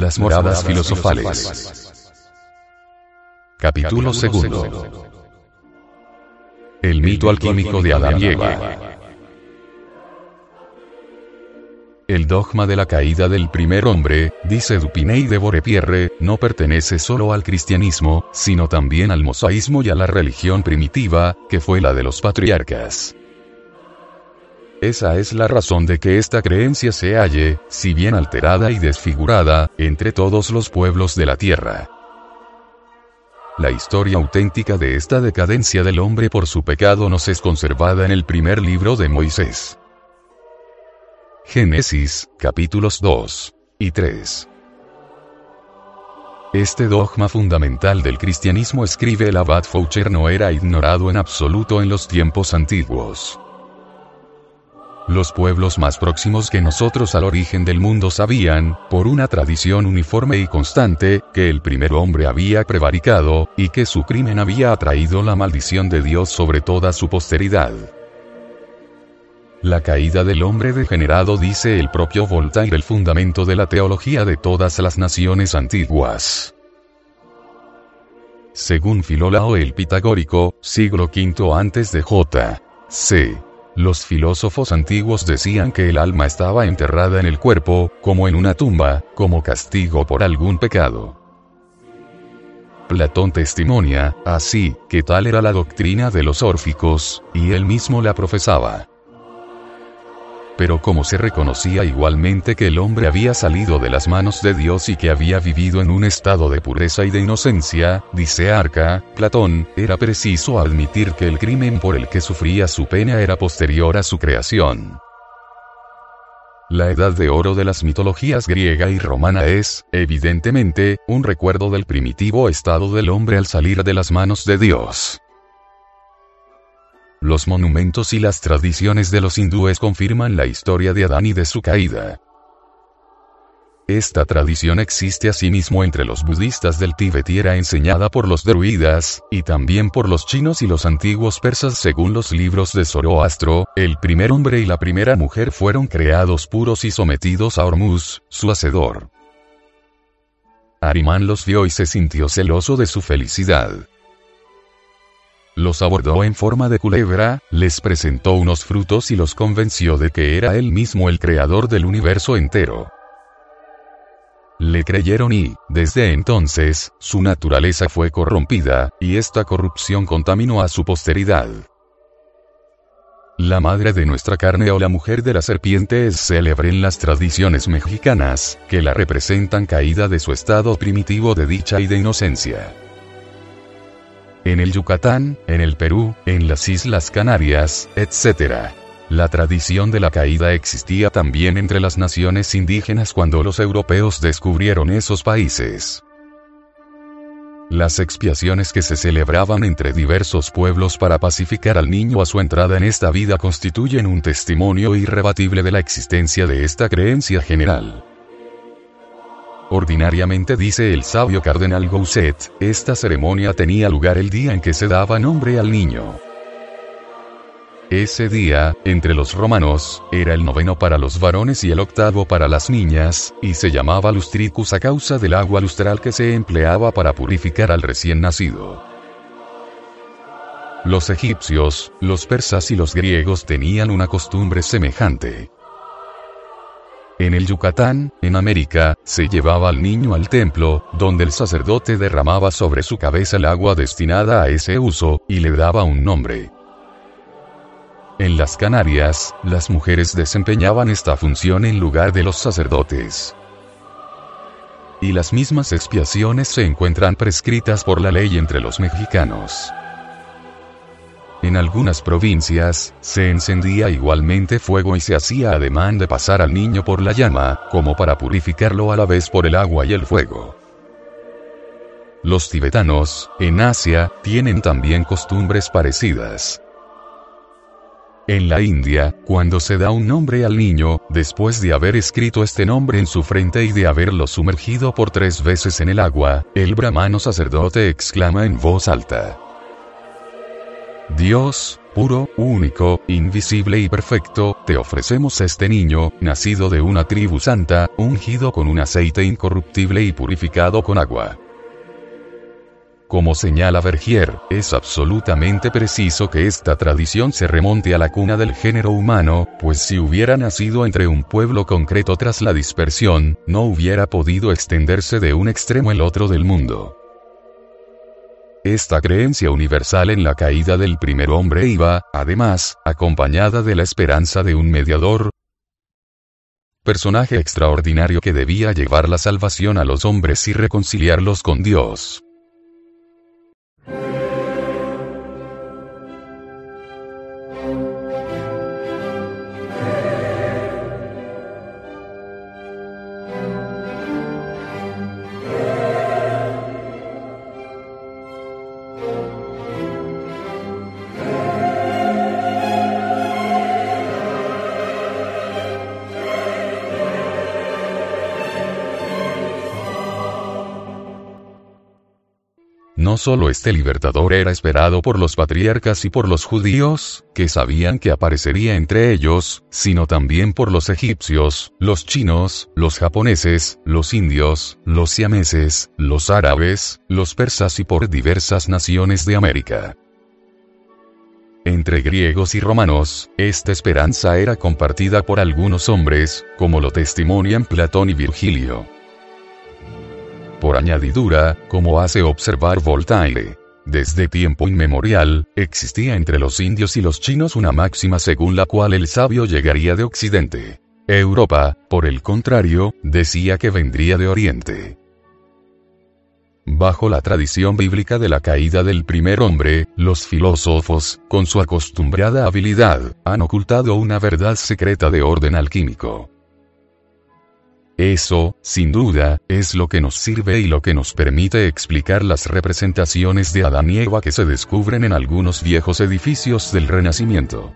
Las moradas filosofales. Capítulo segundo. El mito alquímico de Adán y Eva. El dogma de la caída del primer hombre, dice Dupinay de Borepierre, no pertenece solo al cristianismo, sino también al mosaísmo y a la religión primitiva, que fue la de los patriarcas. Esa es la razón de que esta creencia se halle, si bien alterada y desfigurada, entre todos los pueblos de la tierra. La historia auténtica de esta decadencia del hombre por su pecado nos es conservada en el primer libro de Moisés. Génesis, capítulos 2 y 3. Este dogma fundamental del cristianismo escribe el abad Foucher no era ignorado en absoluto en los tiempos antiguos. Los pueblos más próximos que nosotros al origen del mundo sabían, por una tradición uniforme y constante, que el primer hombre había prevaricado, y que su crimen había atraído la maldición de Dios sobre toda su posteridad. La caída del hombre degenerado dice el propio Voltaire el fundamento de la teología de todas las naciones antiguas. Según Filolao el Pitagórico, siglo V antes de J. C. Los filósofos antiguos decían que el alma estaba enterrada en el cuerpo, como en una tumba, como castigo por algún pecado. Platón testimonia, así, que tal era la doctrina de los órficos, y él mismo la profesaba pero como se reconocía igualmente que el hombre había salido de las manos de Dios y que había vivido en un estado de pureza y de inocencia, dice Arca, Platón, era preciso admitir que el crimen por el que sufría su pena era posterior a su creación. La edad de oro de las mitologías griega y romana es, evidentemente, un recuerdo del primitivo estado del hombre al salir de las manos de Dios. Los monumentos y las tradiciones de los hindúes confirman la historia de Adán y de su caída. Esta tradición existe asimismo entre los budistas del Tíbet y era enseñada por los druidas, y también por los chinos y los antiguos persas según los libros de Zoroastro, el primer hombre y la primera mujer fueron creados puros y sometidos a Hormuz, su hacedor. Arimán los vio y se sintió celoso de su felicidad los abordó en forma de culebra, les presentó unos frutos y los convenció de que era él mismo el creador del universo entero. Le creyeron y, desde entonces, su naturaleza fue corrompida, y esta corrupción contaminó a su posteridad. La madre de nuestra carne o la mujer de la serpiente es célebre en las tradiciones mexicanas, que la representan caída de su estado primitivo de dicha y de inocencia en el Yucatán, en el Perú, en las Islas Canarias, etc. La tradición de la caída existía también entre las naciones indígenas cuando los europeos descubrieron esos países. Las expiaciones que se celebraban entre diversos pueblos para pacificar al niño a su entrada en esta vida constituyen un testimonio irrebatible de la existencia de esta creencia general. Ordinariamente dice el sabio cardenal Gousset, esta ceremonia tenía lugar el día en que se daba nombre al niño. Ese día, entre los romanos, era el noveno para los varones y el octavo para las niñas, y se llamaba lustricus a causa del agua lustral que se empleaba para purificar al recién nacido. Los egipcios, los persas y los griegos tenían una costumbre semejante. En el Yucatán, en América, se llevaba al niño al templo, donde el sacerdote derramaba sobre su cabeza el agua destinada a ese uso, y le daba un nombre. En las Canarias, las mujeres desempeñaban esta función en lugar de los sacerdotes. Y las mismas expiaciones se encuentran prescritas por la ley entre los mexicanos. En algunas provincias, se encendía igualmente fuego y se hacía ademán de pasar al niño por la llama, como para purificarlo a la vez por el agua y el fuego. Los tibetanos, en Asia, tienen también costumbres parecidas. En la India, cuando se da un nombre al niño, después de haber escrito este nombre en su frente y de haberlo sumergido por tres veces en el agua, el brahmano sacerdote exclama en voz alta. Dios, puro, único, invisible y perfecto, te ofrecemos este niño, nacido de una tribu santa, ungido con un aceite incorruptible y purificado con agua. Como señala Vergier, es absolutamente preciso que esta tradición se remonte a la cuna del género humano, pues si hubiera nacido entre un pueblo concreto tras la dispersión, no hubiera podido extenderse de un extremo al otro del mundo. Esta creencia universal en la caída del primer hombre iba, además, acompañada de la esperanza de un mediador, personaje extraordinario que debía llevar la salvación a los hombres y reconciliarlos con Dios. Solo este libertador era esperado por los patriarcas y por los judíos, que sabían que aparecería entre ellos, sino también por los egipcios, los chinos, los japoneses, los indios, los siameses, los árabes, los persas y por diversas naciones de América. Entre griegos y romanos, esta esperanza era compartida por algunos hombres, como lo testimonian Platón y Virgilio. Por añadidura, como hace observar Voltaire, desde tiempo inmemorial, existía entre los indios y los chinos una máxima según la cual el sabio llegaría de Occidente. Europa, por el contrario, decía que vendría de Oriente. Bajo la tradición bíblica de la caída del primer hombre, los filósofos, con su acostumbrada habilidad, han ocultado una verdad secreta de orden alquímico. Eso, sin duda, es lo que nos sirve y lo que nos permite explicar las representaciones de Adán y Eva que se descubren en algunos viejos edificios del Renacimiento.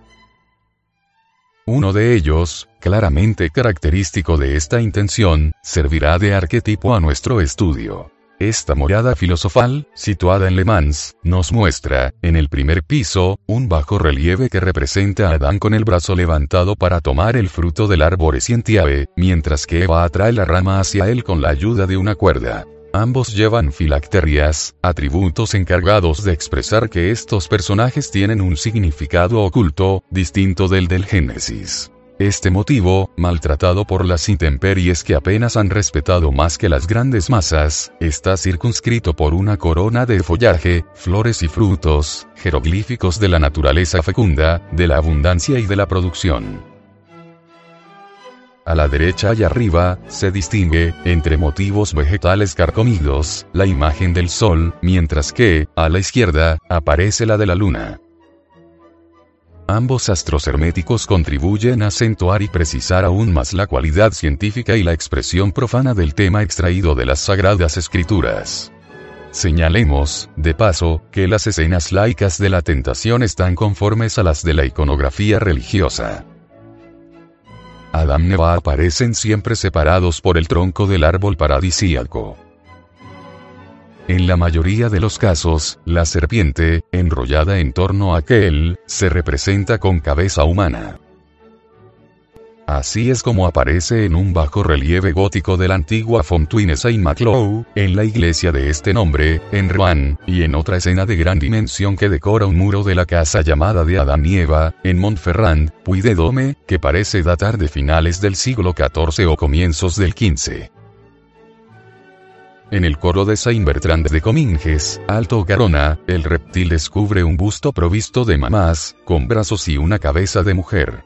Uno de ellos, claramente característico de esta intención, servirá de arquetipo a nuestro estudio. Esta morada filosofal, situada en Le Mans, nos muestra, en el primer piso, un bajo relieve que representa a Adán con el brazo levantado para tomar el fruto del árbol Escientiae, mientras que Eva atrae la rama hacia él con la ayuda de una cuerda. Ambos llevan filacterias, atributos encargados de expresar que estos personajes tienen un significado oculto, distinto del del Génesis. Este motivo, maltratado por las intemperies que apenas han respetado más que las grandes masas, está circunscrito por una corona de follaje, flores y frutos, jeroglíficos de la naturaleza fecunda, de la abundancia y de la producción. A la derecha y arriba, se distingue, entre motivos vegetales carcomidos, la imagen del sol, mientras que, a la izquierda, aparece la de la luna. Ambos astros herméticos contribuyen a acentuar y precisar aún más la cualidad científica y la expresión profana del tema extraído de las sagradas escrituras. Señalemos, de paso, que las escenas laicas de la tentación están conformes a las de la iconografía religiosa. Adán y Eva aparecen siempre separados por el tronco del árbol paradisíaco. En la mayoría de los casos, la serpiente, enrollada en torno a aquel, se representa con cabeza humana. Así es como aparece en un bajo relieve gótico de la antigua Fontaine Saint-Maclou, en la iglesia de este nombre, en Rouen, y en otra escena de gran dimensión que decora un muro de la casa llamada de Adán y Eva, en Montferrand, Puy-de-Dôme, que parece datar de finales del siglo XIV o comienzos del XV. En el coro de Saint Bertrand de Cominges, Alto Garona, el reptil descubre un busto provisto de mamás, con brazos y una cabeza de mujer.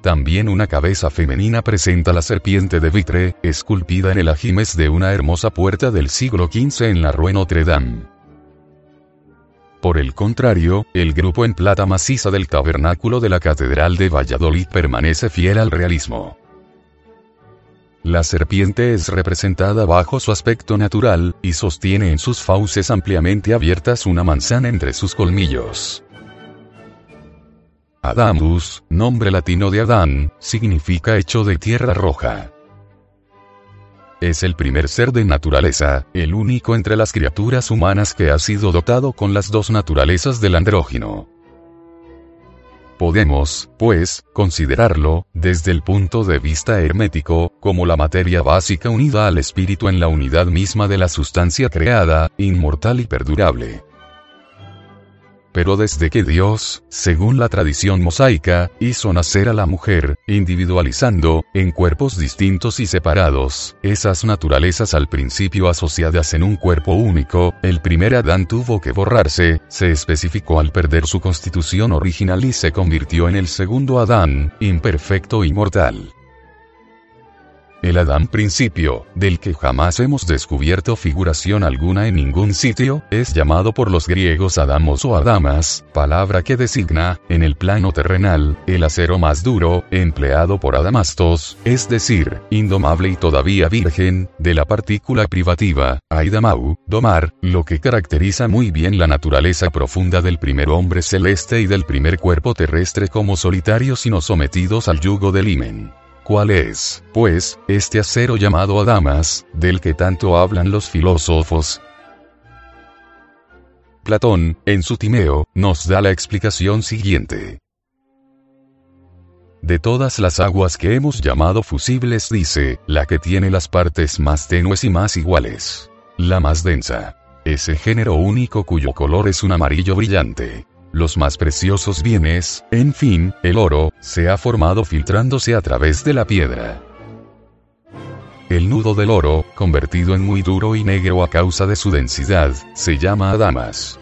También una cabeza femenina presenta la serpiente de vitre, esculpida en el ajimes de una hermosa puerta del siglo XV en la Rue Notre Dame. Por el contrario, el grupo en plata maciza del tabernáculo de la Catedral de Valladolid permanece fiel al realismo. La serpiente es representada bajo su aspecto natural, y sostiene en sus fauces ampliamente abiertas una manzana entre sus colmillos. Adamus, nombre latino de Adán, significa hecho de tierra roja. Es el primer ser de naturaleza, el único entre las criaturas humanas que ha sido dotado con las dos naturalezas del andrógino. Podemos, pues, considerarlo, desde el punto de vista hermético, como la materia básica unida al espíritu en la unidad misma de la sustancia creada, inmortal y perdurable. Pero desde que Dios, según la tradición mosaica, hizo nacer a la mujer, individualizando, en cuerpos distintos y separados, esas naturalezas al principio asociadas en un cuerpo único, el primer Adán tuvo que borrarse, se especificó al perder su constitución original y se convirtió en el segundo Adán, imperfecto y mortal. El Adán principio, del que jamás hemos descubierto figuración alguna en ningún sitio, es llamado por los griegos Adamos o Adamas, palabra que designa, en el plano terrenal, el acero más duro, empleado por Adamastos, es decir, indomable y todavía virgen, de la partícula privativa, Aidamau, domar, lo que caracteriza muy bien la naturaleza profunda del primer hombre celeste y del primer cuerpo terrestre como solitarios y no sometidos al yugo del himen. ¿Cuál es, pues, este acero llamado Adamas, del que tanto hablan los filósofos? Platón, en su Timeo, nos da la explicación siguiente. De todas las aguas que hemos llamado fusibles dice, la que tiene las partes más tenues y más iguales. La más densa. Ese género único cuyo color es un amarillo brillante los más preciosos bienes, en fin, el oro, se ha formado filtrándose a través de la piedra. El nudo del oro, convertido en muy duro y negro a causa de su densidad, se llama adamas.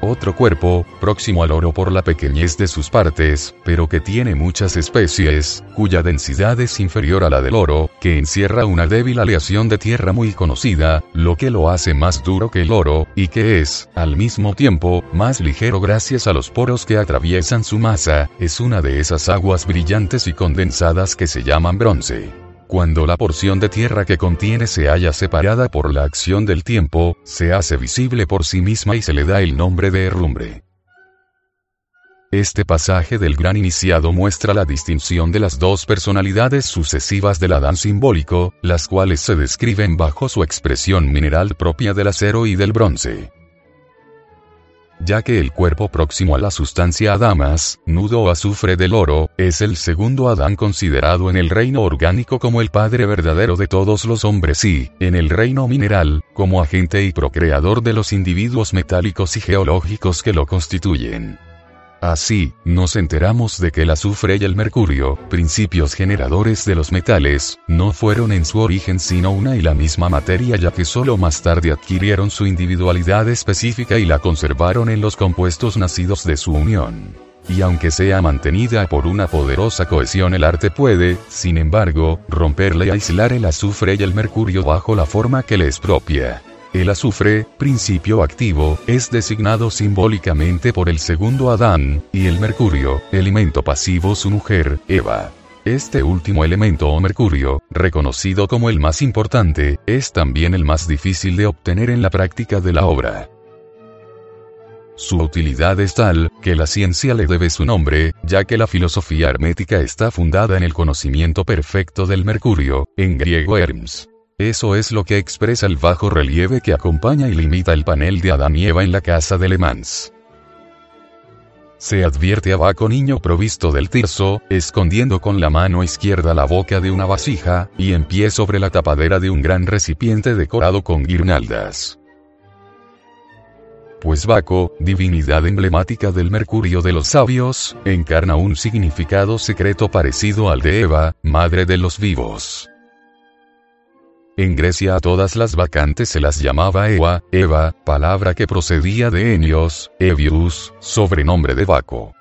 Otro cuerpo, próximo al oro por la pequeñez de sus partes, pero que tiene muchas especies, cuya densidad es inferior a la del oro, que encierra una débil aleación de tierra muy conocida, lo que lo hace más duro que el oro, y que es, al mismo tiempo, más ligero gracias a los poros que atraviesan su masa, es una de esas aguas brillantes y condensadas que se llaman bronce. Cuando la porción de tierra que contiene se halla separada por la acción del tiempo, se hace visible por sí misma y se le da el nombre de herrumbre. Este pasaje del gran iniciado muestra la distinción de las dos personalidades sucesivas del Adán simbólico, las cuales se describen bajo su expresión mineral propia del acero y del bronce ya que el cuerpo próximo a la sustancia Adamas, nudo o azufre del oro, es el segundo Adán considerado en el reino orgánico como el padre verdadero de todos los hombres y, en el reino mineral, como agente y procreador de los individuos metálicos y geológicos que lo constituyen. Así, nos enteramos de que el azufre y el mercurio, principios generadores de los metales, no fueron en su origen sino una y la misma materia ya que solo más tarde adquirieron su individualidad específica y la conservaron en los compuestos nacidos de su unión. Y aunque sea mantenida por una poderosa cohesión el arte puede, sin embargo, romperle y aislar el azufre y el mercurio bajo la forma que le es propia. El azufre, principio activo, es designado simbólicamente por el segundo Adán, y el mercurio, elemento pasivo su mujer, Eva. Este último elemento o mercurio, reconocido como el más importante, es también el más difícil de obtener en la práctica de la obra. Su utilidad es tal, que la ciencia le debe su nombre, ya que la filosofía hermética está fundada en el conocimiento perfecto del mercurio, en griego Hermes. Eso es lo que expresa el bajo relieve que acompaña y limita el panel de Adán y Eva en la casa de Le Mans. Se advierte a Baco niño provisto del tirso, escondiendo con la mano izquierda la boca de una vasija, y en pie sobre la tapadera de un gran recipiente decorado con guirnaldas. Pues Baco, divinidad emblemática del Mercurio de los sabios, encarna un significado secreto parecido al de Eva, madre de los vivos. En Grecia a todas las vacantes se las llamaba Eva, Eva, palabra que procedía de Enios, Evius, sobrenombre de Baco.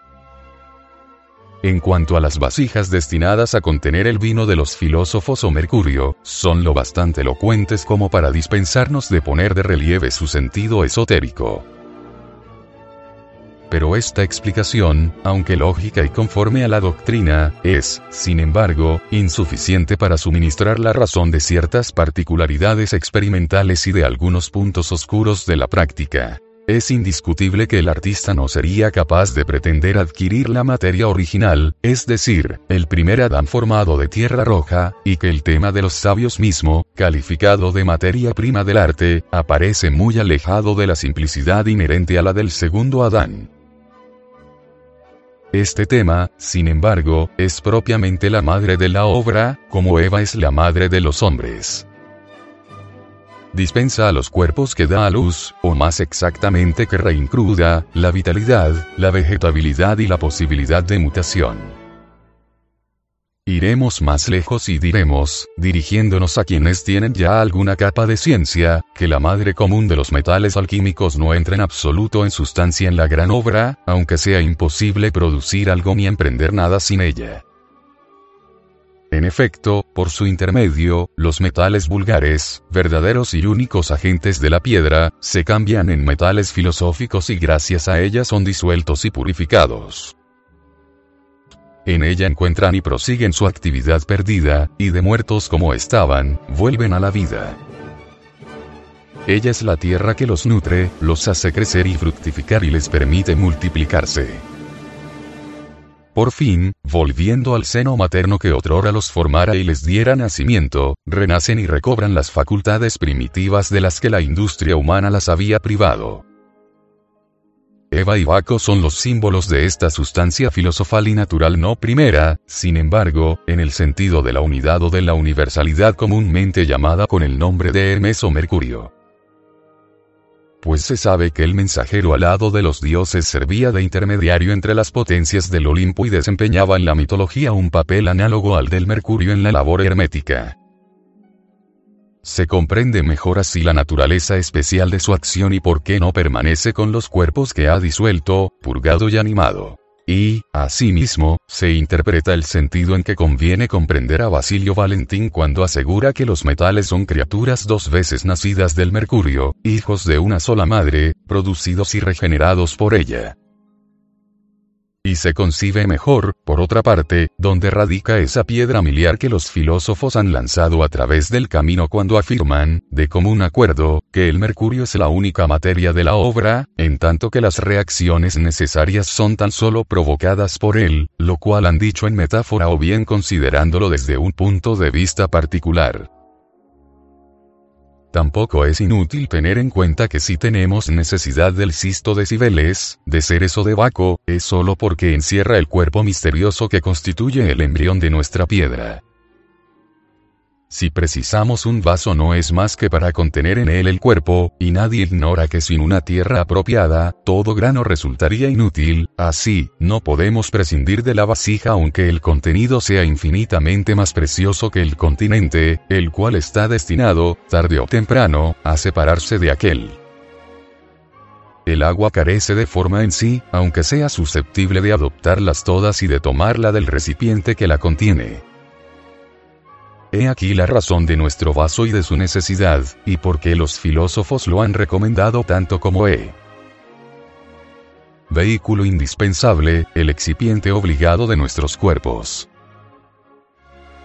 En cuanto a las vasijas destinadas a contener el vino de los filósofos o mercurio, son lo bastante elocuentes como para dispensarnos de poner de relieve su sentido esotérico pero esta explicación, aunque lógica y conforme a la doctrina, es, sin embargo, insuficiente para suministrar la razón de ciertas particularidades experimentales y de algunos puntos oscuros de la práctica. Es indiscutible que el artista no sería capaz de pretender adquirir la materia original, es decir, el primer Adán formado de tierra roja, y que el tema de los sabios mismo, calificado de materia prima del arte, aparece muy alejado de la simplicidad inherente a la del segundo Adán. Este tema, sin embargo, es propiamente la madre de la obra, como Eva es la madre de los hombres dispensa a los cuerpos que da a luz, o más exactamente que reincruda, la vitalidad, la vegetabilidad y la posibilidad de mutación. Iremos más lejos y diremos, dirigiéndonos a quienes tienen ya alguna capa de ciencia, que la madre común de los metales alquímicos no entra en absoluto en sustancia en la gran obra, aunque sea imposible producir algo ni emprender nada sin ella. En efecto, por su intermedio, los metales vulgares, verdaderos y únicos agentes de la piedra, se cambian en metales filosóficos y gracias a ella son disueltos y purificados. En ella encuentran y prosiguen su actividad perdida, y de muertos como estaban, vuelven a la vida. Ella es la tierra que los nutre, los hace crecer y fructificar y les permite multiplicarse. Por fin, volviendo al seno materno que otrora los formara y les diera nacimiento, renacen y recobran las facultades primitivas de las que la industria humana las había privado. Eva y Baco son los símbolos de esta sustancia filosofal y natural no primera, sin embargo, en el sentido de la unidad o de la universalidad comúnmente llamada con el nombre de Hermes o Mercurio pues se sabe que el mensajero alado de los dioses servía de intermediario entre las potencias del Olimpo y desempeñaba en la mitología un papel análogo al del Mercurio en la labor hermética. Se comprende mejor así la naturaleza especial de su acción y por qué no permanece con los cuerpos que ha disuelto, purgado y animado. Y, asimismo, se interpreta el sentido en que conviene comprender a Basilio Valentín cuando asegura que los metales son criaturas dos veces nacidas del mercurio, hijos de una sola madre, producidos y regenerados por ella. Y se concibe mejor, por otra parte, donde radica esa piedra miliar que los filósofos han lanzado a través del camino cuando afirman, de común acuerdo, que el mercurio es la única materia de la obra, en tanto que las reacciones necesarias son tan solo provocadas por él, lo cual han dicho en metáfora o bien considerándolo desde un punto de vista particular. Tampoco es inútil tener en cuenta que si tenemos necesidad del cisto de Cibeles, de Ceres o de Baco, es solo porque encierra el cuerpo misterioso que constituye el embrión de nuestra piedra. Si precisamos un vaso no es más que para contener en él el cuerpo, y nadie ignora que sin una tierra apropiada, todo grano resultaría inútil, así, no podemos prescindir de la vasija aunque el contenido sea infinitamente más precioso que el continente, el cual está destinado, tarde o temprano, a separarse de aquel. El agua carece de forma en sí, aunque sea susceptible de adoptarlas todas y de tomarla del recipiente que la contiene. He aquí la razón de nuestro vaso y de su necesidad, y por qué los filósofos lo han recomendado tanto como he. Vehículo indispensable, el excipiente obligado de nuestros cuerpos.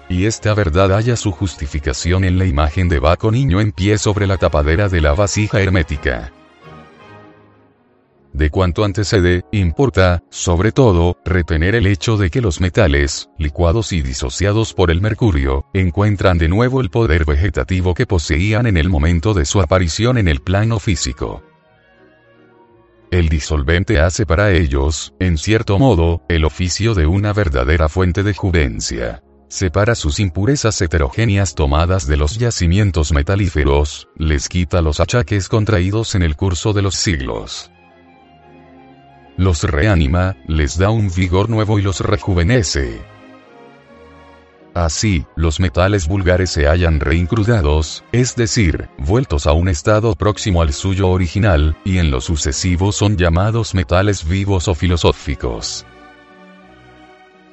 Y esta verdad haya su justificación en la imagen de Baco niño en pie sobre la tapadera de la vasija hermética de cuanto antecede, importa, sobre todo, retener el hecho de que los metales, licuados y disociados por el mercurio, encuentran de nuevo el poder vegetativo que poseían en el momento de su aparición en el plano físico. El disolvente hace para ellos, en cierto modo, el oficio de una verdadera fuente de juvencia separa sus impurezas heterogéneas tomadas de los yacimientos metalíferos, les quita los achaques contraídos en el curso de los siglos los reanima, les da un vigor nuevo y los rejuvenece. Así, los metales vulgares se hallan reincrudados, es decir, vueltos a un estado próximo al suyo original, y en lo sucesivo son llamados metales vivos o filosóficos.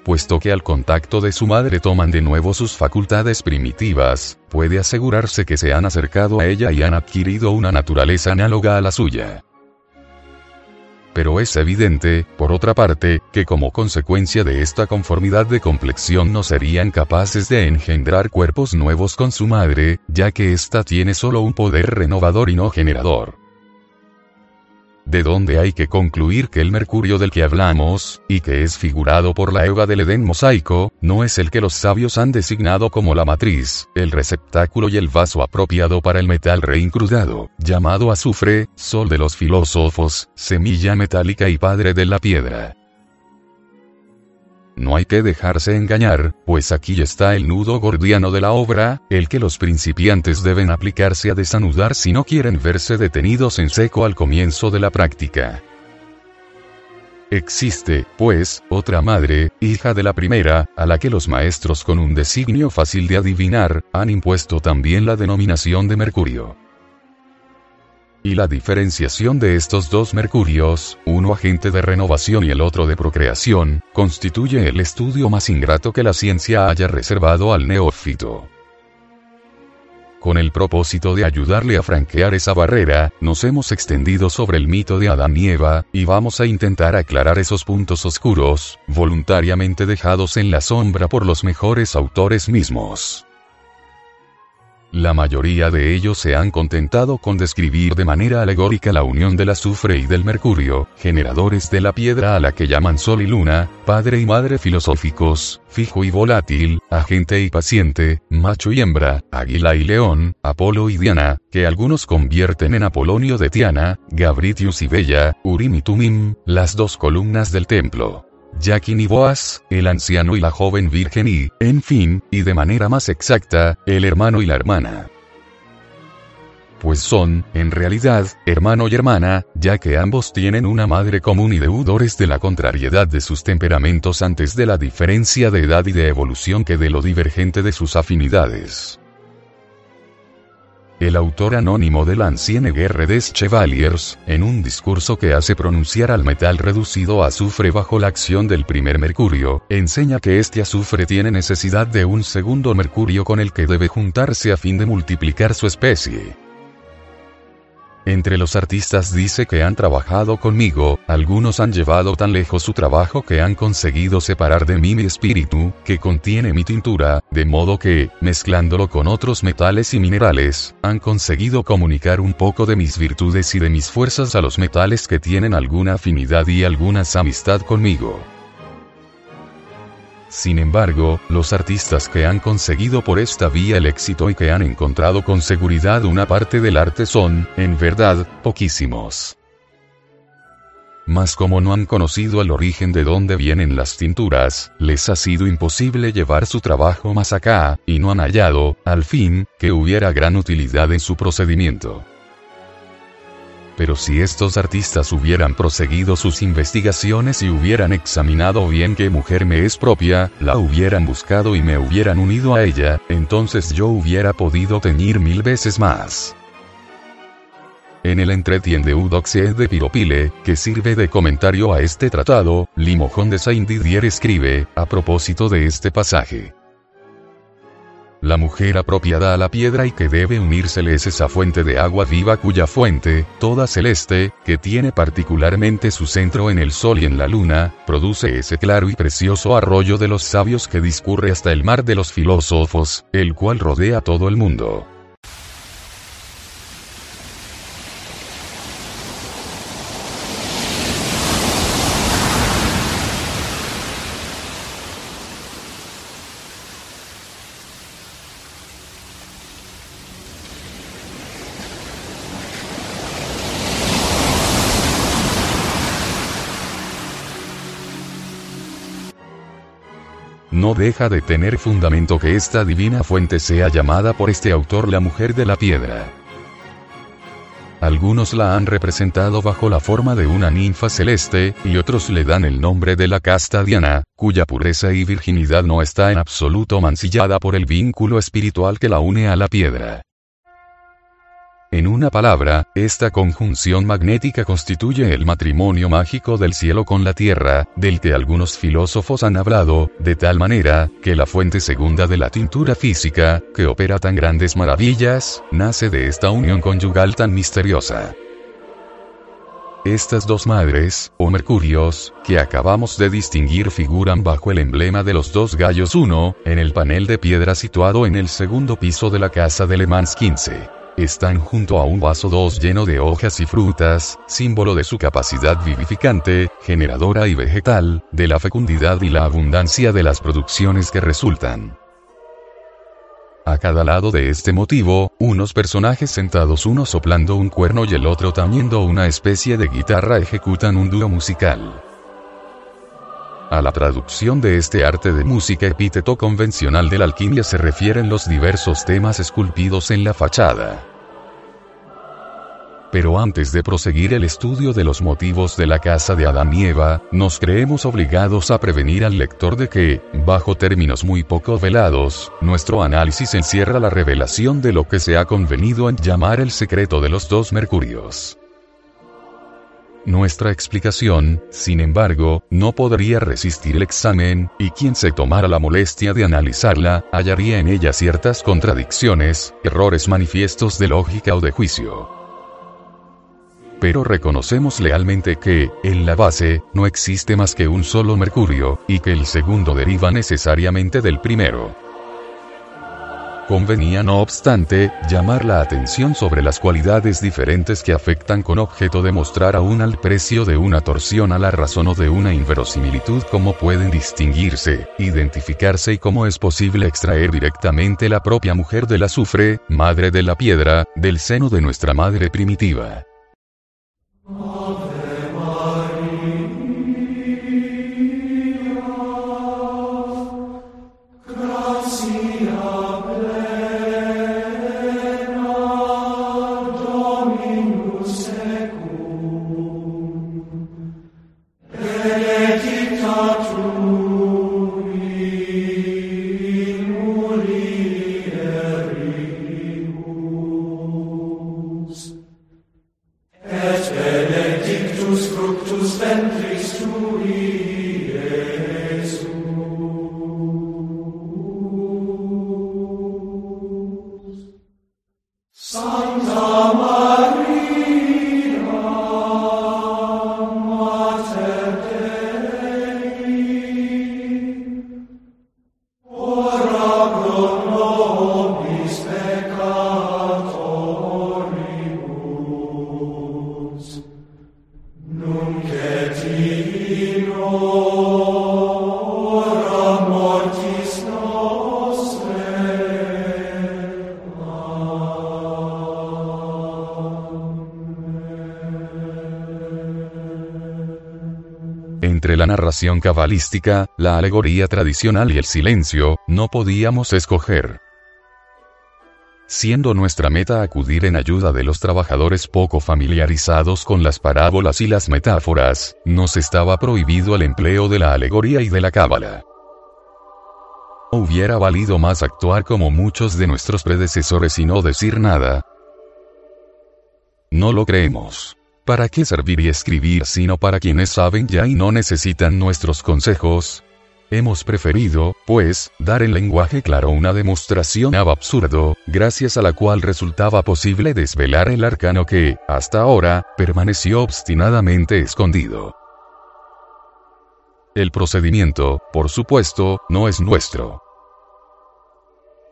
Puesto que al contacto de su madre toman de nuevo sus facultades primitivas, puede asegurarse que se han acercado a ella y han adquirido una naturaleza análoga a la suya pero es evidente, por otra parte, que como consecuencia de esta conformidad de complexión no serían capaces de engendrar cuerpos nuevos con su madre, ya que ésta tiene solo un poder renovador y no generador de donde hay que concluir que el mercurio del que hablamos, y que es figurado por la Eva del Edén mosaico, no es el que los sabios han designado como la matriz, el receptáculo y el vaso apropiado para el metal reincrudado, llamado azufre, sol de los filósofos, semilla metálica y padre de la piedra. No hay que dejarse engañar, pues aquí está el nudo gordiano de la obra, el que los principiantes deben aplicarse a desanudar si no quieren verse detenidos en seco al comienzo de la práctica. Existe, pues, otra madre, hija de la primera, a la que los maestros con un designio fácil de adivinar, han impuesto también la denominación de Mercurio. Y la diferenciación de estos dos mercurios, uno agente de renovación y el otro de procreación, constituye el estudio más ingrato que la ciencia haya reservado al neófito. Con el propósito de ayudarle a franquear esa barrera, nos hemos extendido sobre el mito de Adán y Eva, y vamos a intentar aclarar esos puntos oscuros, voluntariamente dejados en la sombra por los mejores autores mismos. La mayoría de ellos se han contentado con describir de manera alegórica la unión del azufre y del mercurio, generadores de la piedra a la que llaman sol y luna, padre y madre filosóficos, fijo y volátil, agente y paciente, macho y hembra, águila y león, Apolo y Diana, que algunos convierten en Apolonio de Tiana, Gabritius y Bella, Urim y Tumim, las dos columnas del templo. Jaquín y Boaz, el anciano y la joven virgen y, en fin, y de manera más exacta, el hermano y la hermana. Pues son, en realidad, hermano y hermana, ya que ambos tienen una madre común y deudores de la contrariedad de sus temperamentos antes de la diferencia de edad y de evolución que de lo divergente de sus afinidades. El autor anónimo de l'Ancienne Guerre des Chevaliers, en un discurso que hace pronunciar al metal reducido a azufre bajo la acción del primer mercurio, enseña que este azufre tiene necesidad de un segundo mercurio con el que debe juntarse a fin de multiplicar su especie. Entre los artistas dice que han trabajado conmigo, algunos han llevado tan lejos su trabajo que han conseguido separar de mí mi espíritu, que contiene mi tintura, de modo que, mezclándolo con otros metales y minerales, han conseguido comunicar un poco de mis virtudes y de mis fuerzas a los metales que tienen alguna afinidad y alguna amistad conmigo. Sin embargo, los artistas que han conseguido por esta vía el éxito y que han encontrado con seguridad una parte del arte son, en verdad, poquísimos. Mas como no han conocido el origen de dónde vienen las tinturas, les ha sido imposible llevar su trabajo más acá, y no han hallado, al fin, que hubiera gran utilidad en su procedimiento. Pero si estos artistas hubieran proseguido sus investigaciones y hubieran examinado bien qué mujer me es propia, la hubieran buscado y me hubieran unido a ella, entonces yo hubiera podido teñir mil veces más. En el entretien de Eudoxie de Piropile, que sirve de comentario a este tratado, Limojón de Saint-Didier escribe, a propósito de este pasaje. La mujer apropiada a la piedra y que debe unírsele es esa fuente de agua viva cuya fuente, toda celeste, que tiene particularmente su centro en el sol y en la luna, produce ese claro y precioso arroyo de los sabios que discurre hasta el mar de los filósofos, el cual rodea todo el mundo. Deja de tener fundamento que esta divina fuente sea llamada por este autor la mujer de la piedra. Algunos la han representado bajo la forma de una ninfa celeste, y otros le dan el nombre de la casta Diana, cuya pureza y virginidad no está en absoluto mancillada por el vínculo espiritual que la une a la piedra. En una palabra, esta conjunción magnética constituye el matrimonio mágico del cielo con la tierra, del que algunos filósofos han hablado, de tal manera, que la fuente segunda de la tintura física, que opera tan grandes maravillas, nace de esta unión conyugal tan misteriosa. Estas dos madres, o mercurios, que acabamos de distinguir figuran bajo el emblema de los dos gallos 1, en el panel de piedra situado en el segundo piso de la casa de Le Mans 15 están junto a un vaso 2 lleno de hojas y frutas, símbolo de su capacidad vivificante, generadora y vegetal, de la fecundidad y la abundancia de las producciones que resultan. A cada lado de este motivo, unos personajes sentados uno soplando un cuerno y el otro tañendo una especie de guitarra ejecutan un dúo musical. A la traducción de este arte de música epíteto convencional de la alquimia se refieren los diversos temas esculpidos en la fachada. Pero antes de proseguir el estudio de los motivos de la casa de Adán y Eva, nos creemos obligados a prevenir al lector de que, bajo términos muy poco velados, nuestro análisis encierra la revelación de lo que se ha convenido en llamar el secreto de los dos Mercurios. Nuestra explicación, sin embargo, no podría resistir el examen, y quien se tomara la molestia de analizarla, hallaría en ella ciertas contradicciones, errores manifiestos de lógica o de juicio. Pero reconocemos lealmente que, en la base, no existe más que un solo Mercurio, y que el segundo deriva necesariamente del primero. Convenía no obstante, llamar la atención sobre las cualidades diferentes que afectan con objeto de mostrar aún al precio de una torsión a la razón o de una inverosimilitud cómo pueden distinguirse, identificarse y cómo es posible extraer directamente la propia mujer del azufre, madre de la piedra, del seno de nuestra madre primitiva. Narración cabalística, la alegoría tradicional y el silencio, no podíamos escoger. Siendo nuestra meta acudir en ayuda de los trabajadores poco familiarizados con las parábolas y las metáforas, nos estaba prohibido el empleo de la alegoría y de la cábala. Hubiera valido más actuar como muchos de nuestros predecesores y no decir nada. No lo creemos. ¿Para qué servir y escribir sino para quienes saben ya y no necesitan nuestros consejos? Hemos preferido, pues, dar en lenguaje claro una demostración ab absurdo, gracias a la cual resultaba posible desvelar el arcano que, hasta ahora, permaneció obstinadamente escondido. El procedimiento, por supuesto, no es nuestro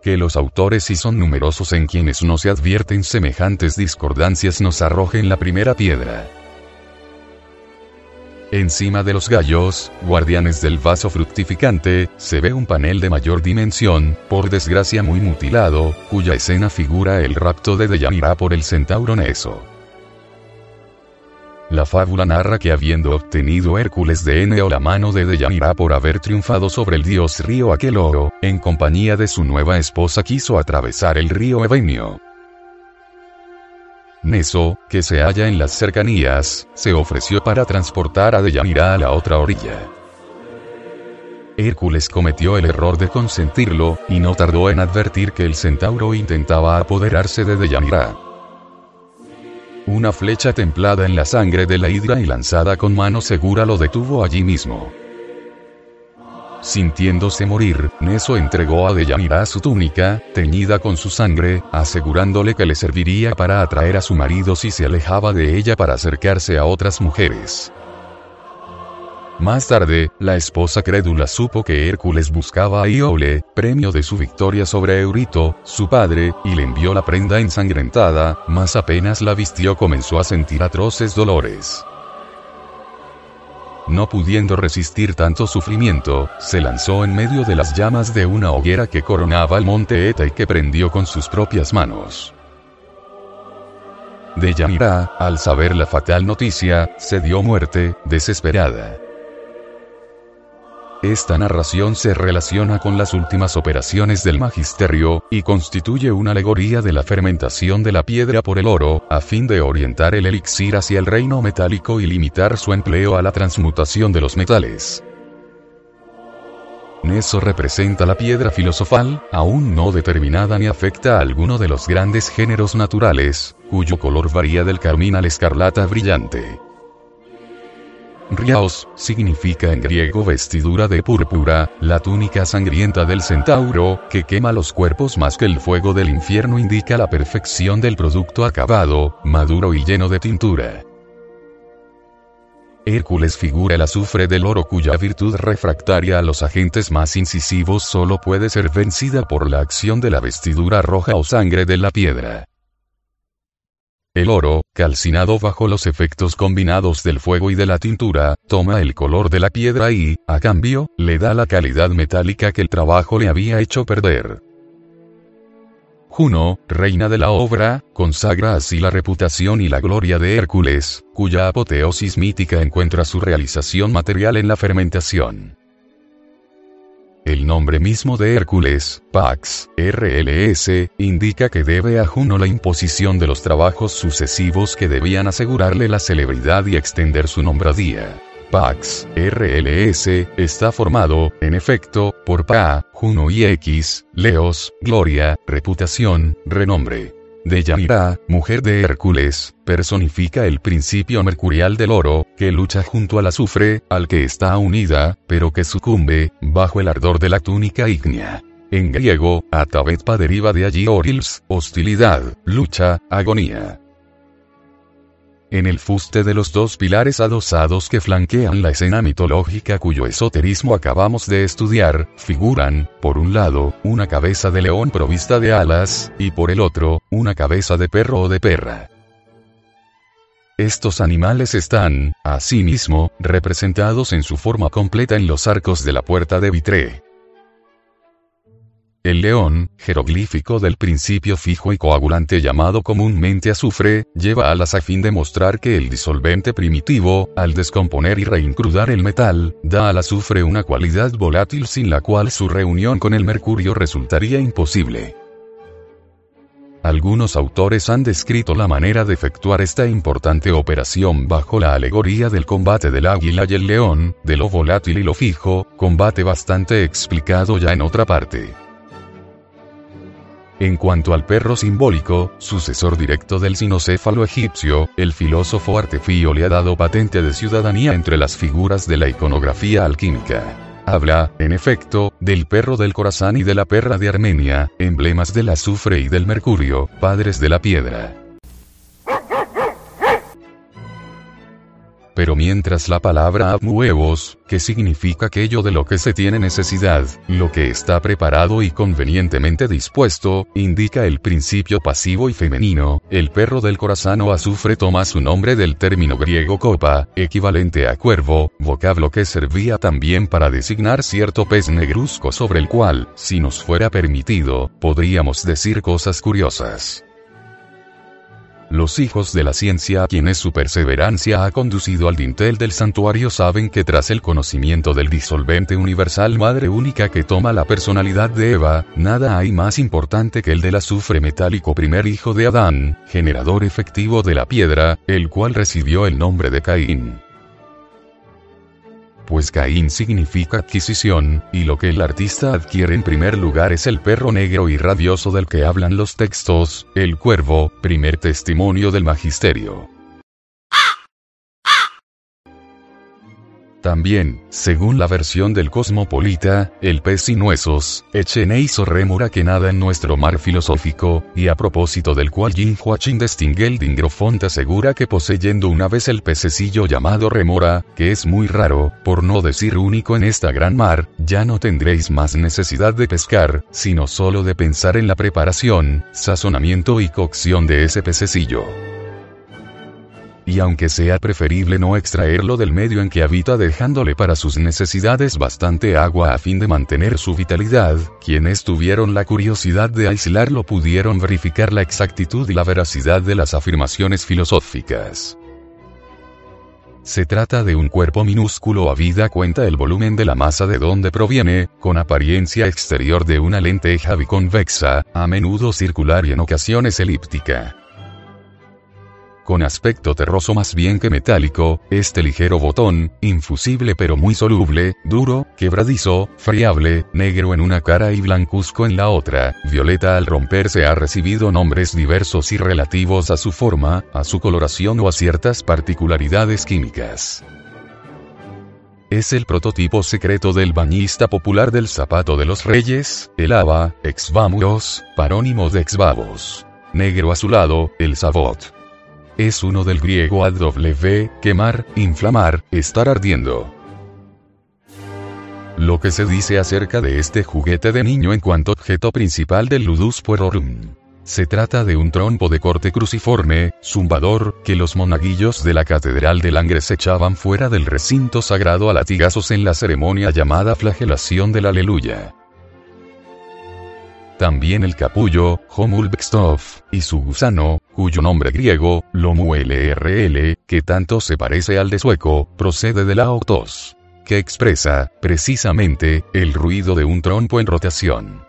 que los autores si son numerosos en quienes no se advierten semejantes discordancias nos arrojen la primera piedra. Encima de los gallos, guardianes del vaso fructificante, se ve un panel de mayor dimensión, por desgracia muy mutilado, cuya escena figura el rapto de Deyanira por el centauro Neso. La fábula narra que habiendo obtenido Hércules de Eneo la mano de Deyanira por haber triunfado sobre el dios río Aqueloro, en compañía de su nueva esposa quiso atravesar el río Evenio. Neso, que se halla en las cercanías, se ofreció para transportar a Deyanira a la otra orilla. Hércules cometió el error de consentirlo, y no tardó en advertir que el centauro intentaba apoderarse de Deyanira. Una flecha templada en la sangre de la hidra y lanzada con mano segura lo detuvo allí mismo. Sintiéndose morir, Neso entregó a Deyanira su túnica, teñida con su sangre, asegurándole que le serviría para atraer a su marido si se alejaba de ella para acercarse a otras mujeres. Más tarde, la esposa crédula supo que Hércules buscaba a Iole, premio de su victoria sobre Eurito, su padre, y le envió la prenda ensangrentada, mas apenas la vistió comenzó a sentir atroces dolores. No pudiendo resistir tanto sufrimiento, se lanzó en medio de las llamas de una hoguera que coronaba el monte Eta y que prendió con sus propias manos. Deyanira, al saber la fatal noticia, se dio muerte, desesperada. Esta narración se relaciona con las últimas operaciones del magisterio, y constituye una alegoría de la fermentación de la piedra por el oro, a fin de orientar el elixir hacia el reino metálico y limitar su empleo a la transmutación de los metales. Neso representa la piedra filosofal, aún no determinada ni afecta a alguno de los grandes géneros naturales, cuyo color varía del carmín al escarlata brillante. Riaos, significa en griego vestidura de púrpura, la túnica sangrienta del centauro, que quema los cuerpos más que el fuego del infierno indica la perfección del producto acabado, maduro y lleno de tintura. Hércules figura el azufre del oro cuya virtud refractaria a los agentes más incisivos solo puede ser vencida por la acción de la vestidura roja o sangre de la piedra. El oro, calcinado bajo los efectos combinados del fuego y de la tintura, toma el color de la piedra y, a cambio, le da la calidad metálica que el trabajo le había hecho perder. Juno, reina de la obra, consagra así la reputación y la gloria de Hércules, cuya apoteosis mítica encuentra su realización material en la fermentación. El nombre mismo de Hércules, Pax, RLS, indica que debe a Juno la imposición de los trabajos sucesivos que debían asegurarle la celebridad y extender su nombradía. Pax, RLS, está formado, en efecto, por Pa, Juno y X, Leos, Gloria, reputación, renombre. Deyanira, mujer de Hércules, personifica el principio mercurial del oro, que lucha junto al azufre, al que está unida, pero que sucumbe, bajo el ardor de la túnica ígnea. En griego, Atabetpa deriva de allí orils, hostilidad, lucha, agonía en el fuste de los dos pilares adosados que flanquean la escena mitológica cuyo esoterismo acabamos de estudiar, figuran, por un lado, una cabeza de león provista de alas, y por el otro, una cabeza de perro o de perra. Estos animales están, asimismo, representados en su forma completa en los arcos de la puerta de vitré. El león, jeroglífico del principio fijo y coagulante llamado comúnmente azufre, lleva alas a fin de mostrar que el disolvente primitivo, al descomponer y reincrudar el metal, da al azufre una cualidad volátil sin la cual su reunión con el mercurio resultaría imposible. Algunos autores han descrito la manera de efectuar esta importante operación bajo la alegoría del combate del águila y el león, de lo volátil y lo fijo, combate bastante explicado ya en otra parte. En cuanto al perro simbólico, sucesor directo del sinocéfalo egipcio, el filósofo Artefío le ha dado patente de ciudadanía entre las figuras de la iconografía alquímica. Habla, en efecto, del perro del corazón y de la perra de Armenia, emblemas del azufre y del mercurio, padres de la piedra. Pero mientras la palabra huevos, que significa aquello de lo que se tiene necesidad, lo que está preparado y convenientemente dispuesto, indica el principio pasivo y femenino, el perro del corazón o azufre toma su nombre del término griego copa, equivalente a cuervo, vocablo que servía también para designar cierto pez negruzco sobre el cual, si nos fuera permitido, podríamos decir cosas curiosas. Los hijos de la ciencia a quienes su perseverancia ha conducido al dintel del santuario saben que tras el conocimiento del disolvente universal madre única que toma la personalidad de Eva, nada hay más importante que el del azufre metálico primer hijo de Adán, generador efectivo de la piedra, el cual recibió el nombre de Caín pues Caín significa adquisición, y lo que el artista adquiere en primer lugar es el perro negro y rabioso del que hablan los textos, el cuervo, primer testimonio del magisterio. También, según la versión del cosmopolita, el pez sin huesos, Echeneiso remora que nada en nuestro mar filosófico, y a propósito del cual Jin Huachin distingue el Dingrofont asegura que poseyendo una vez el pececillo llamado remora, que es muy raro, por no decir único en esta gran mar, ya no tendréis más necesidad de pescar, sino solo de pensar en la preparación, sazonamiento y cocción de ese pececillo y aunque sea preferible no extraerlo del medio en que habita dejándole para sus necesidades bastante agua a fin de mantener su vitalidad, quienes tuvieron la curiosidad de aislarlo pudieron verificar la exactitud y la veracidad de las afirmaciones filosóficas. Se trata de un cuerpo minúsculo a vida cuenta el volumen de la masa de donde proviene, con apariencia exterior de una lenteja biconvexa, a menudo circular y en ocasiones elíptica con aspecto terroso más bien que metálico, este ligero botón, infusible pero muy soluble, duro, quebradizo, friable, negro en una cara y blancuzco en la otra, violeta al romperse ha recibido nombres diversos y relativos a su forma, a su coloración o a ciertas particularidades químicas. Es el prototipo secreto del bañista popular del zapato de los reyes, el aba, exvamuros, parónimo de exvavos. Negro azulado, el sabot es uno del griego AW, quemar, inflamar, estar ardiendo. Lo que se dice acerca de este juguete de niño en cuanto objeto principal del ludus puerorum. Se trata de un trompo de corte cruciforme, zumbador, que los monaguillos de la Catedral de Langres echaban fuera del recinto sagrado a latigazos en la ceremonia llamada flagelación del Aleluya. También el capullo, Homulbekstov, y su gusano, cuyo nombre griego, LRL, que tanto se parece al de sueco, procede de la octos, que expresa, precisamente, el ruido de un trompo en rotación.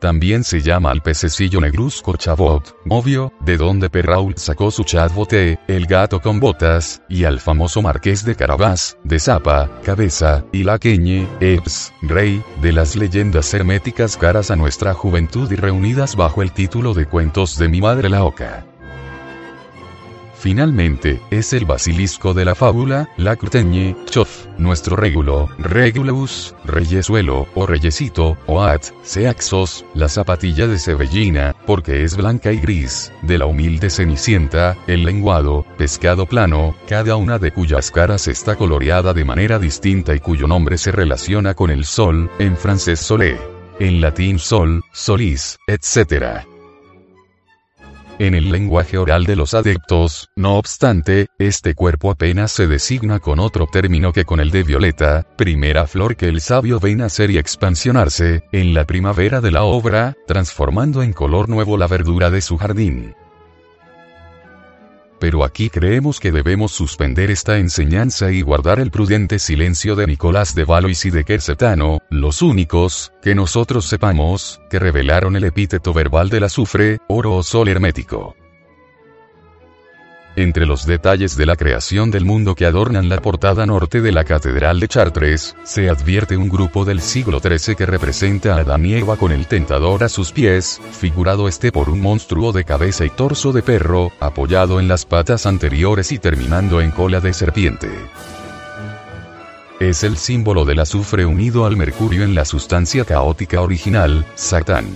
También se llama al pececillo negruzco chavot, obvio, de donde Perrault sacó su chatboté, el gato con botas, y al famoso marqués de Carabás, de Zapa, cabeza, y la queñe, Eps, rey, de las leyendas herméticas caras a nuestra juventud y reunidas bajo el título de Cuentos de mi madre la oca. Finalmente, es el basilisco de la fábula, la cruteñe, chof, nuestro régulo, regulus, reyesuelo, o reyesito, o at, seaxos, la zapatilla de cebellina, porque es blanca y gris, de la humilde cenicienta, el lenguado, pescado plano, cada una de cuyas caras está coloreada de manera distinta y cuyo nombre se relaciona con el sol, en francés solé, en latín sol, solis, etc. En el lenguaje oral de los adeptos, no obstante, este cuerpo apenas se designa con otro término que con el de violeta, primera flor que el sabio ve nacer y expansionarse, en la primavera de la obra, transformando en color nuevo la verdura de su jardín pero aquí creemos que debemos suspender esta enseñanza y guardar el prudente silencio de Nicolás de Valois y de Quercetano, los únicos, que nosotros sepamos, que revelaron el epíteto verbal del azufre, oro o sol hermético. Entre los detalles de la creación del mundo que adornan la portada norte de la Catedral de Chartres, se advierte un grupo del siglo XIII que representa a Adán y Eva con el tentador a sus pies, figurado este por un monstruo de cabeza y torso de perro, apoyado en las patas anteriores y terminando en cola de serpiente. Es el símbolo del azufre unido al mercurio en la sustancia caótica original, Satán.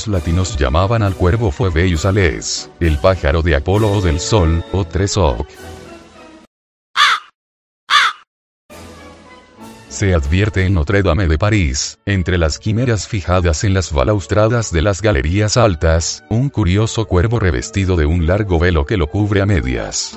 Los latinos llamaban al cuervo Fueveus ales, el pájaro de Apolo o del sol, o Tresoc. Se advierte en Notre Dame de París, entre las quimeras fijadas en las balaustradas de las galerías altas, un curioso cuervo revestido de un largo velo que lo cubre a medias.